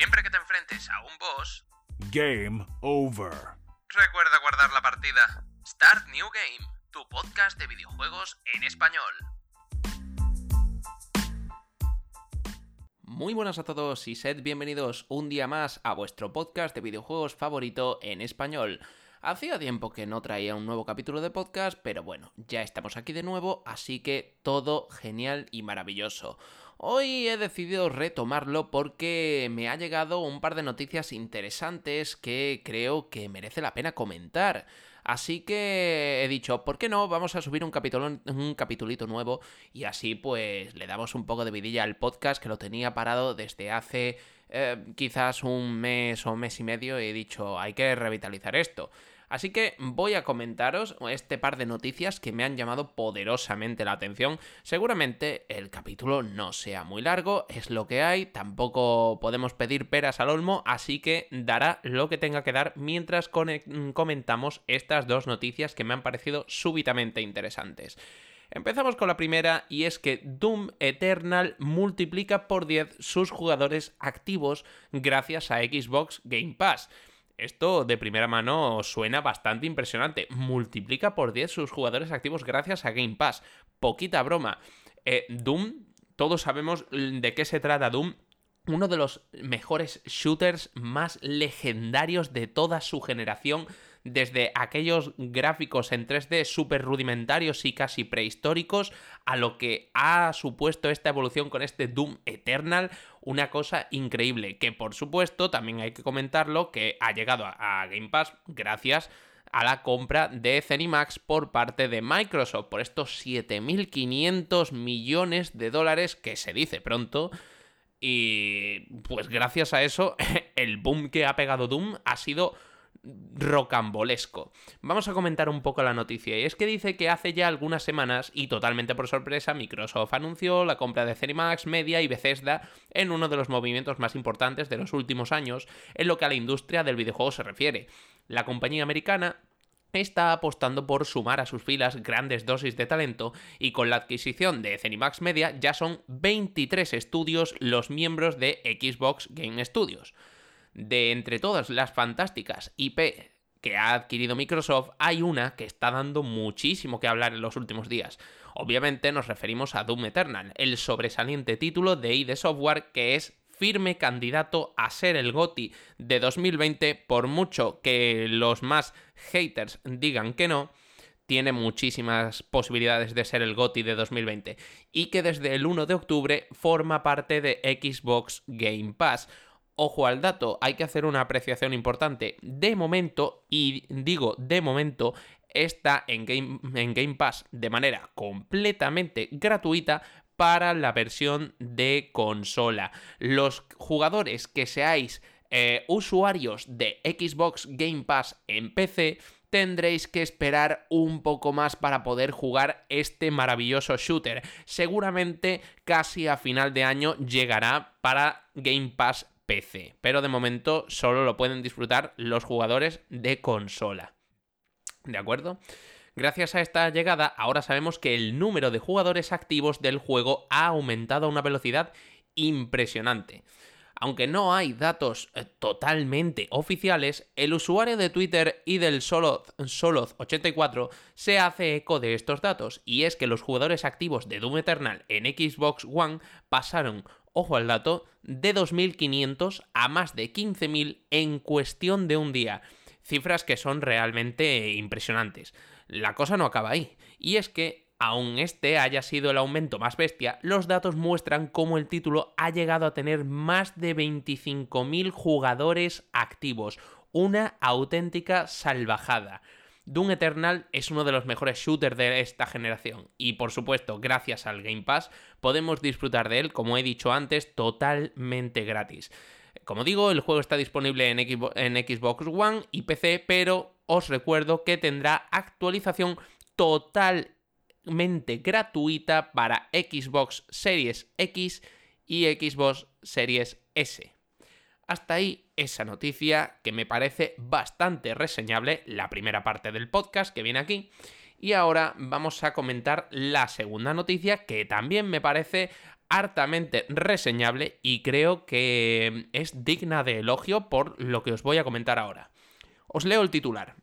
Siempre que te enfrentes a un boss, Game over. recuerda guardar la partida. Start New Game, tu podcast de videojuegos en español. Muy buenas a todos y sed bienvenidos un día más a vuestro podcast de videojuegos favorito en español. Hacía tiempo que no traía un nuevo capítulo de podcast, pero bueno, ya estamos aquí de nuevo, así que todo genial y maravilloso. Hoy he decidido retomarlo porque me ha llegado un par de noticias interesantes que creo que merece la pena comentar. Así que he dicho, ¿por qué no? Vamos a subir un capítulo, un capitulito nuevo y así pues le damos un poco de vidilla al podcast que lo tenía parado desde hace eh, quizás un mes o mes y medio he dicho, hay que revitalizar esto. Así que voy a comentaros este par de noticias que me han llamado poderosamente la atención. Seguramente el capítulo no sea muy largo, es lo que hay, tampoco podemos pedir peras al olmo, así que dará lo que tenga que dar mientras comentamos estas dos noticias que me han parecido súbitamente interesantes. Empezamos con la primera y es que Doom Eternal multiplica por 10 sus jugadores activos gracias a Xbox Game Pass. Esto de primera mano suena bastante impresionante. Multiplica por 10 sus jugadores activos gracias a Game Pass. Poquita broma. Eh, Doom, todos sabemos de qué se trata Doom uno de los mejores shooters más legendarios de toda su generación, desde aquellos gráficos en 3D súper rudimentarios y casi prehistóricos, a lo que ha supuesto esta evolución con este Doom Eternal, una cosa increíble, que por supuesto también hay que comentarlo, que ha llegado a Game Pass gracias a la compra de Zenimax por parte de Microsoft, por estos 7.500 millones de dólares que se dice pronto, y pues gracias a eso, el boom que ha pegado Doom ha sido rocambolesco. Vamos a comentar un poco la noticia y es que dice que hace ya algunas semanas y totalmente por sorpresa Microsoft anunció la compra de Cenimax Media y Bethesda en uno de los movimientos más importantes de los últimos años en lo que a la industria del videojuego se refiere. La compañía americana está apostando por sumar a sus filas grandes dosis de talento y con la adquisición de Zenimax Media ya son 23 estudios los miembros de Xbox Game Studios. De entre todas las fantásticas IP que ha adquirido Microsoft, hay una que está dando muchísimo que hablar en los últimos días. Obviamente nos referimos a Doom Eternal, el sobresaliente título de ID Software que es firme candidato a ser el GOTI de 2020, por mucho que los más haters digan que no, tiene muchísimas posibilidades de ser el GOTI de 2020 y que desde el 1 de octubre forma parte de Xbox Game Pass. Ojo al dato, hay que hacer una apreciación importante. De momento, y digo de momento, está en Game, en Game Pass de manera completamente gratuita, para la versión de consola. Los jugadores que seáis eh, usuarios de Xbox Game Pass en PC tendréis que esperar un poco más para poder jugar este maravilloso shooter. Seguramente casi a final de año llegará para Game Pass PC, pero de momento solo lo pueden disfrutar los jugadores de consola. ¿De acuerdo? Gracias a esta llegada, ahora sabemos que el número de jugadores activos del juego ha aumentado a una velocidad impresionante. Aunque no hay datos eh, totalmente oficiales, el usuario de Twitter y del Soloth84 se hace eco de estos datos, y es que los jugadores activos de Doom Eternal en Xbox One pasaron, ojo al dato, de 2.500 a más de 15.000 en cuestión de un día cifras que son realmente impresionantes. La cosa no acaba ahí, y es que aun este haya sido el aumento más bestia, los datos muestran cómo el título ha llegado a tener más de 25.000 jugadores activos, una auténtica salvajada. Doom Eternal es uno de los mejores shooters de esta generación y por supuesto gracias al Game Pass podemos disfrutar de él como he dicho antes totalmente gratis. Como digo, el juego está disponible en Xbox One y PC, pero os recuerdo que tendrá actualización totalmente gratuita para Xbox Series X y Xbox Series S. Hasta ahí esa noticia que me parece bastante reseñable, la primera parte del podcast que viene aquí. Y ahora vamos a comentar la segunda noticia que también me parece hartamente reseñable y creo que es digna de elogio por lo que os voy a comentar ahora. Os leo el titular.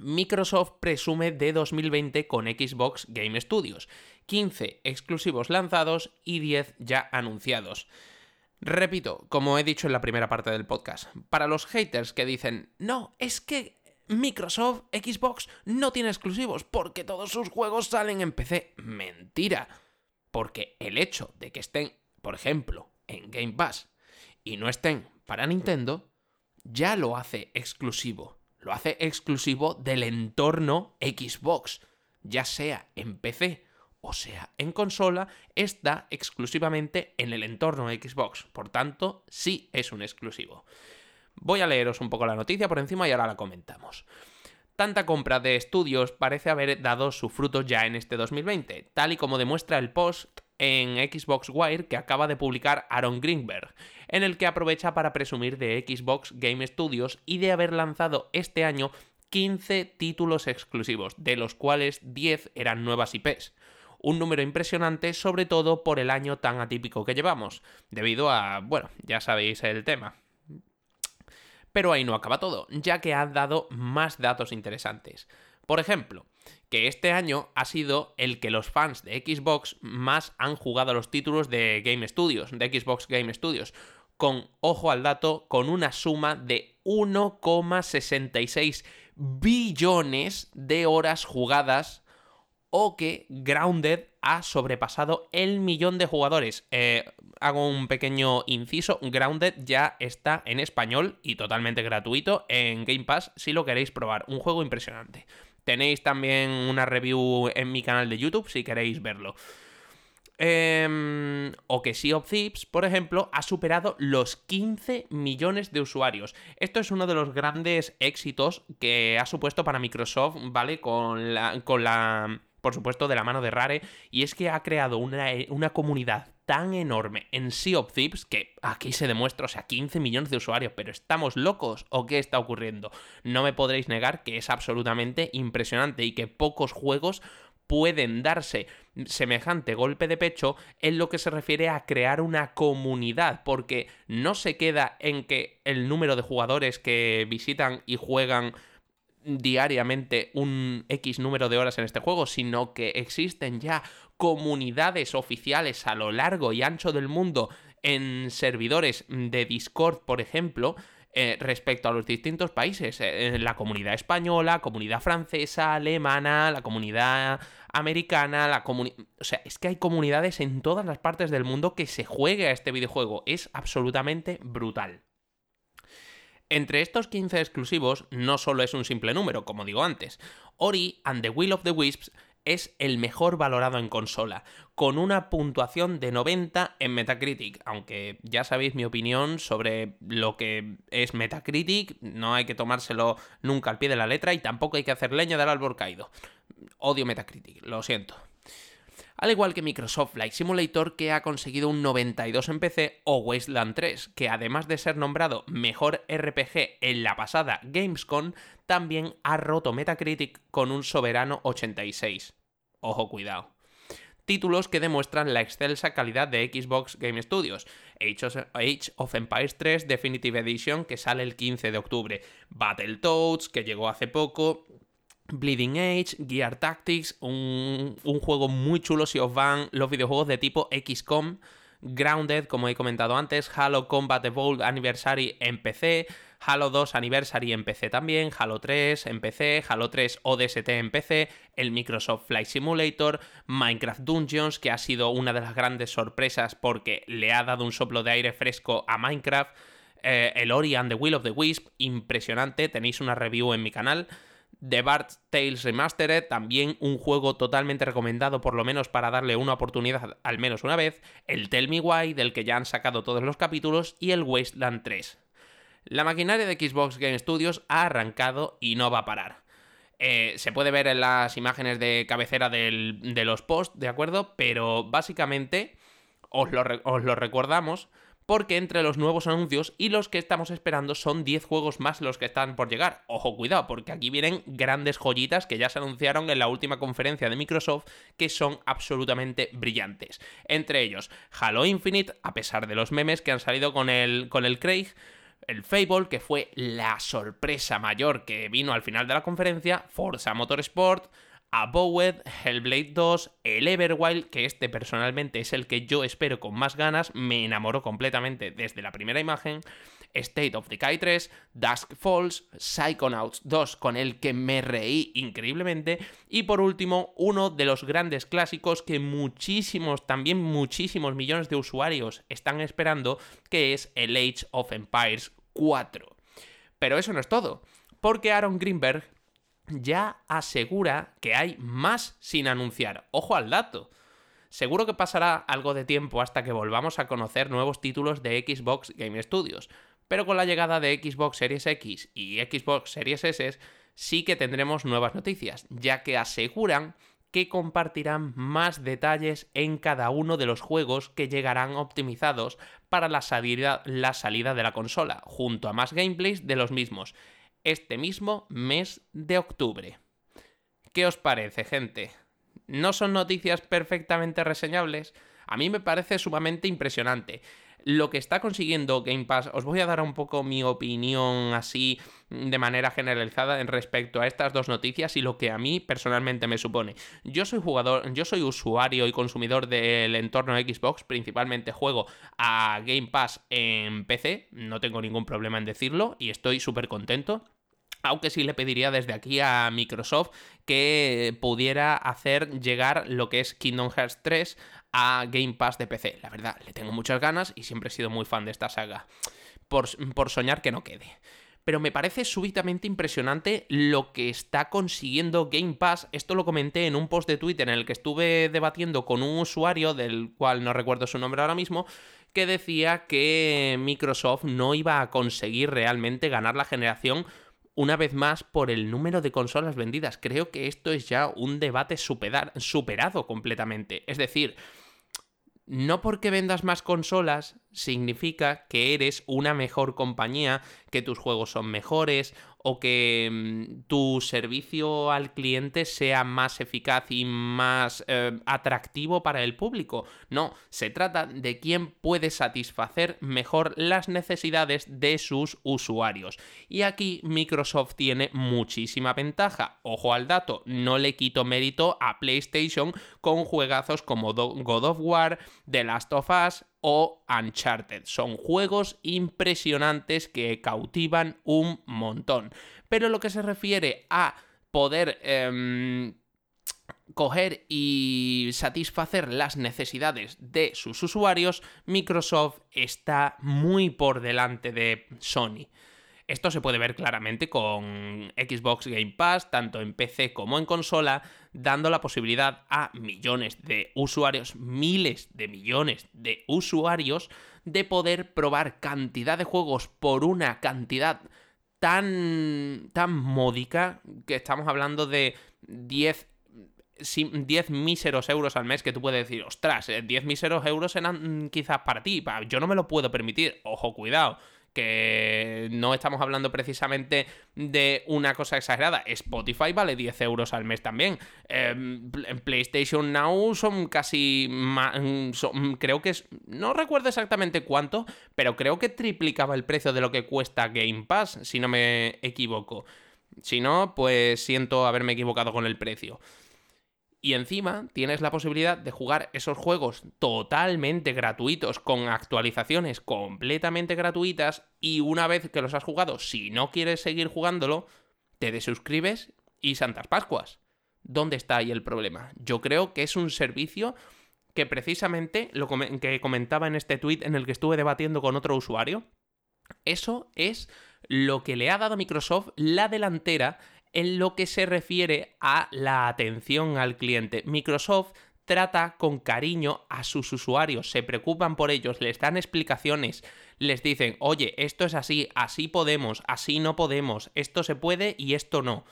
Microsoft presume de 2020 con Xbox Game Studios. 15 exclusivos lanzados y 10 ya anunciados. Repito, como he dicho en la primera parte del podcast, para los haters que dicen, no, es que Microsoft Xbox no tiene exclusivos porque todos sus juegos salen en PC. Mentira. Porque el hecho de que estén, por ejemplo, en Game Pass y no estén para Nintendo, ya lo hace exclusivo. Lo hace exclusivo del entorno Xbox, ya sea en PC o sea en consola, está exclusivamente en el entorno Xbox. Por tanto, sí es un exclusivo. Voy a leeros un poco la noticia por encima y ahora la comentamos. Tanta compra de estudios parece haber dado su fruto ya en este 2020, tal y como demuestra el post en Xbox Wire que acaba de publicar Aaron Greenberg, en el que aprovecha para presumir de Xbox Game Studios y de haber lanzado este año 15 títulos exclusivos, de los cuales 10 eran nuevas IPs. Un número impresionante, sobre todo por el año tan atípico que llevamos, debido a, bueno, ya sabéis el tema. Pero ahí no acaba todo, ya que han dado más datos interesantes. Por ejemplo, que este año ha sido el que los fans de Xbox más han jugado a los títulos de Game Studios, de Xbox Game Studios, con, ojo al dato, con una suma de 1,66 billones de horas jugadas o que Grounded ha sobrepasado el millón de jugadores. Eh, hago un pequeño inciso, Grounded ya está en español y totalmente gratuito en Game Pass si lo queréis probar. Un juego impresionante. Tenéis también una review en mi canal de YouTube si queréis verlo. Eh, o que Sea of Thieves, por ejemplo, ha superado los 15 millones de usuarios. Esto es uno de los grandes éxitos que ha supuesto para Microsoft, ¿vale? Con la, con la por supuesto, de la mano de Rare, y es que ha creado una, una comunidad tan enorme en Sea of Thieves que aquí se demuestra, o sea, 15 millones de usuarios, pero ¿estamos locos o qué está ocurriendo? No me podréis negar que es absolutamente impresionante y que pocos juegos pueden darse semejante golpe de pecho en lo que se refiere a crear una comunidad, porque no se queda en que el número de jugadores que visitan y juegan diariamente un X número de horas en este juego, sino que existen ya comunidades oficiales a lo largo y ancho del mundo en servidores de Discord, por ejemplo, eh, respecto a los distintos países. Eh, la comunidad española, comunidad francesa, alemana, la comunidad americana, la comunidad... O sea, es que hay comunidades en todas las partes del mundo que se juegue a este videojuego. Es absolutamente brutal. Entre estos 15 exclusivos no solo es un simple número, como digo antes. Ori and the Will of the Wisps es el mejor valorado en consola, con una puntuación de 90 en Metacritic, aunque ya sabéis mi opinión sobre lo que es Metacritic, no hay que tomárselo nunca al pie de la letra y tampoco hay que hacer leña del árbol caído. Odio Metacritic, lo siento al igual que Microsoft Flight Simulator que ha conseguido un 92 en PC o Wasteland 3, que además de ser nombrado mejor RPG en la pasada Gamescom, también ha roto Metacritic con un soberano 86. Ojo cuidado títulos que demuestran la excelsa calidad de Xbox Game Studios. Age of, Empires 3 Definitive Edition, que sale el 15 de octubre. Battletoads, que llegó hace poco. Bleeding Age, Gear Tactics, un, juego muy chulo si os van los videojuegos de tipo XCOM, Grounded, como he comentado antes, Halo Combat Evolved Anniversary en PC, Halo 2 Anniversary en PC también, Halo 3 en PC, Halo 3 ODST en PC, el Microsoft Flight Simulator, Minecraft Dungeons, que ha sido una de las grandes sorpresas porque le ha dado un soplo de aire fresco a Minecraft, eh, el Ori and the Will of the Wisp, impresionante, tenéis una review en mi canal. The Bart Tales Remastered, también un juego totalmente recomendado, por lo menos para darle una oportunidad al menos una vez, el Tell Me Why, del que ya han sacado todos los capítulos, y el Wasteland 3. La maquinaria de Xbox Game Studios ha arrancado y no va a parar. Eh, se puede ver en las imágenes de cabecera de los posts, ¿de acuerdo? Pero básicamente os lo, os lo recordamos porque entre los nuevos anuncios y los que estamos esperando son 10 juegos más los que están por llegar. Ojo, cuidado, porque aquí vienen grandes joyitas que ya se anunciaron en la última conferencia de Microsoft que son absolutamente brillantes. Entre ellos, Halo Infinite, a pesar de los memes que han salido con el, con el Craig, el Fable, que fue la sorpresa mayor que vino al final de la conferencia, Forza Motorsport, Abowed, Hellblade 2, el Everwild, que este personalmente es el que yo espero con más ganas, me enamoró completamente desde la primera imagen, State of Decay 3, Dusk Falls, Psychonauts 2, con el que me reí increíblemente, y por último, uno de los grandes clásicos que muchísimos, también muchísimos millones de usuarios están esperando, que es el Age of Empires 4. Pero eso no es todo, porque Aaron Greenberg ya asegura que hay más sin anunciar. Ojo al dato. Seguro que pasará algo de tiempo hasta que volvamos a conocer nuevos títulos de Xbox Game Studios, pero con la llegada de Xbox Series X y Xbox Series S sí que tendremos nuevas noticias, ya que aseguran que compartirán más detalles en cada uno de los juegos que llegarán optimizados para la salida, la salida de la consola, junto a más gameplays de los mismos este mismo mes de octubre. ¿Qué os parece, gente? ¿No son noticias perfectamente reseñables? A mí me parece sumamente impresionante. Lo que está consiguiendo Game Pass, os voy a dar un poco mi opinión así de manera generalizada en respecto a estas dos noticias y lo que a mí personalmente me supone. Yo soy jugador, yo soy usuario y consumidor del entorno Xbox, principalmente juego a Game Pass en PC, no tengo ningún problema en decirlo y estoy súper contento. Aunque sí le pediría desde aquí a Microsoft que pudiera hacer llegar lo que es Kingdom Hearts 3 a Game Pass de PC. La verdad, le tengo muchas ganas y siempre he sido muy fan de esta saga. Por, por soñar que no quede pero me parece súbitamente impresionante lo que está consiguiendo Game Pass. Esto lo comenté en un post de Twitter en el que estuve debatiendo con un usuario, del cual no recuerdo su nombre ahora mismo, que decía que Microsoft no iba a conseguir realmente ganar la generación una vez más por el número de consolas vendidas. Creo que esto es ya un debate superado completamente. Es decir, no porque vendas más consolas significa que eres una mejor compañía, que tus juegos son mejores o que mm, tu servicio al cliente sea más eficaz y más eh, atractivo para el público. No, se trata de quién puede satisfacer mejor las necesidades de sus usuarios. Y aquí Microsoft tiene muchísima ventaja. Ojo al dato, no le quito mérito a PlayStation con juegazos como God of War, The Last of Us, o Uncharted. Son juegos impresionantes que cautivan un montón. Pero lo que se refiere a poder em, coger y satisfacer las necesidades de sus usuarios, Microsoft está muy por delante de Sony. Esto se puede ver claramente con Xbox Game Pass, tanto en PC como en consola, dando la posibilidad a millones de usuarios, miles de millones de usuarios, de poder probar cantidad de juegos por una cantidad tan, tan módica que estamos hablando de 10 10 míseros euros al mes que tú puedes decir, ostras, 10 eh, míseros euros eran quizás para ti, yo no me lo puedo permitir, ojo, cuidado, que no estamos hablando precisamente de una cosa exagerada. Spotify vale 10 euros al mes también. Em, en PlayStation Now son casi... creo que es... No recuerdo exactamente cuánto, pero creo que triplicaba el precio de lo que cuesta Game Pass, si no me equivoco. Si no, pues siento haberme equivocado con el precio. Y encima tienes la posibilidad de jugar esos juegos totalmente gratuitos, con actualizaciones completamente gratuitas, y una vez que los has jugado, si no quieres seguir jugándolo, te desuscribes y Santas Pascuas. ¿Dónde está ahí el problema? Yo creo que es un servicio que precisamente lo que comentaba en este tweet en el que estuve debatiendo con otro usuario, eso es lo que le ha dado a Microsoft la delantera en lo que se refiere a la atención al cliente. Microsoft trata con cariño a sus usuarios, se preocupan por ellos, les dan explicaciones, les dicen, oye, esto es así, así podemos, así no podemos, esto se puede y esto no.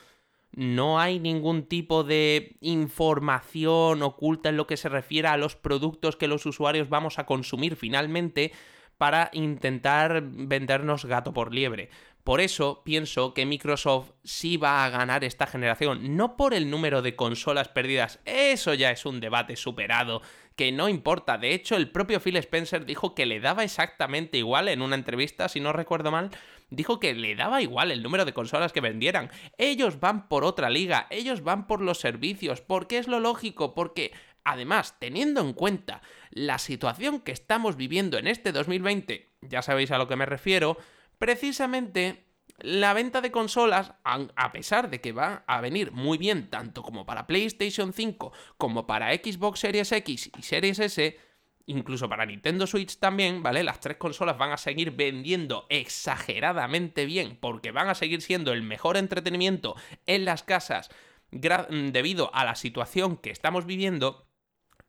No hay ningún tipo de información oculta en lo que se refiere a los productos que los usuarios vamos a consumir finalmente, para intentar vendernos gato por liebre. Por eso pienso que Microsoft sí va a ganar esta generación, no por el número de consolas perdidas, eso ya es un debate superado, que no importa. De hecho, el propio Phil Spencer dijo que le daba exactamente igual en una entrevista, si no recuerdo mal, dijo que le daba igual el número de consolas que vendieran. Ellos van por otra liga, ellos van por los servicios, porque es lo lógico, porque Además, teniendo en cuenta la situación que estamos viviendo en este 2020, ya sabéis a lo que me refiero, precisamente la venta de consolas, a pesar de que va a venir muy bien tanto como para PlayStation 5 como para Xbox Series X y Series S, incluso para Nintendo Switch también, ¿vale? Las tres consolas van a seguir vendiendo exageradamente bien porque van a seguir siendo el mejor entretenimiento en las casas debido a la situación que estamos viviendo.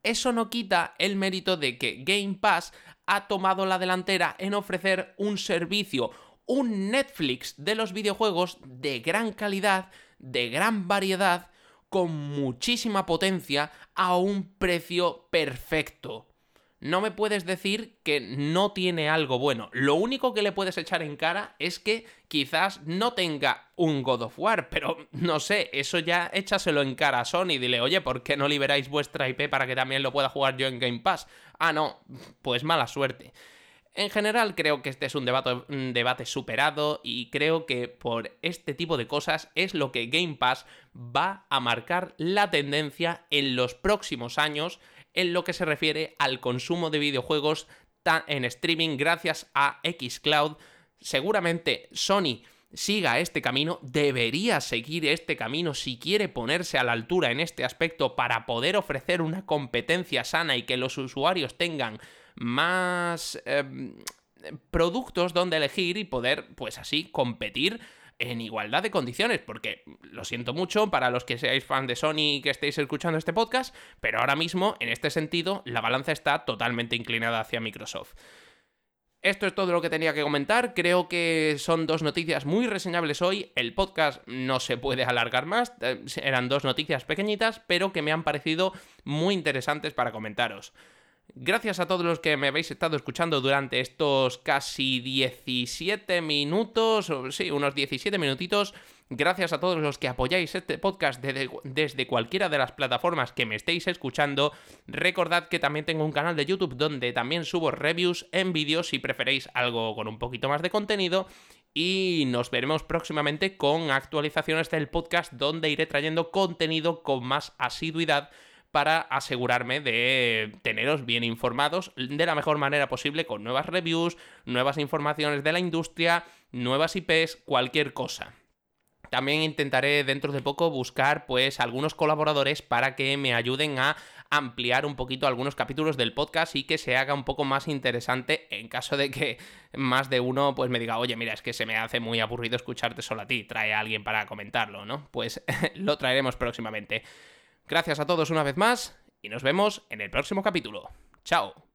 Eso no quita el mérito de que Game Pass ha tomado la delantera en ofrecer un servicio, un Netflix de los videojuegos de gran calidad, de gran variedad, con muchísima potencia, a un precio perfecto no me puedes decir que no tiene algo bueno. Lo único que le puedes echar en cara es que quizás no tenga un God of War, pero no sé, eso ya échaselo en cara a Sony. Dile, oye, ¿por qué no liberáis vuestra IP para que también lo pueda jugar yo en Game Pass? Ah, no, pues mala suerte. En general creo que este es un debate, un debate, superado y creo que por este tipo de cosas es lo que Game Pass va a marcar la tendencia en los próximos años en lo que se refiere al consumo de videojuegos en streaming gracias a Xcloud. Seguramente Sony siga este camino, debería seguir este camino si quiere ponerse a la altura en este aspecto para poder ofrecer una competencia sana y que los usuarios tengan más em, productos donde elegir y poder, pues así, competir en igualdad de condiciones, porque lo siento mucho para los que seáis fan de Sony y que estéis escuchando este podcast, pero ahora mismo, en este sentido, la balanza está totalmente inclinada hacia Microsoft. Esto es todo lo que tenía que comentar. Creo que son dos noticias muy reseñables hoy. El podcast no se puede alargar más. Eh, eran dos noticias pequeñitas, pero que me han parecido muy interesantes para comentaros. Gracias a todos los que me habéis estado escuchando durante estos casi 17 minutos, sí, unos 17 minutitos. Gracias a todos los que apoyáis este podcast desde, cualquiera de las plataformas que me estéis escuchando. Recordad que también tengo un canal de YouTube donde también subo reviews en vídeos si preferéis algo con un poquito más de contenido. Y nos veremos próximamente con actualizaciones del podcast donde iré trayendo contenido con más asiduidad para asegurarme de teneros bien informados de la mejor manera posible con nuevas reviews, nuevas informaciones de la industria, nuevas IPs, cualquier cosa. También intentaré dentro de poco buscar pues algunos colaboradores para que me ayuden a ampliar un poquito algunos capítulos del podcast y que se haga un poco más interesante en caso de que más de uno pues me diga, oye, mira, es que se me hace muy aburrido escucharte solo a ti, trae a alguien para comentarlo, ¿no? Pues lo traeremos próximamente. Gracias a todos una vez más y nos vemos en el próximo capítulo. Chao.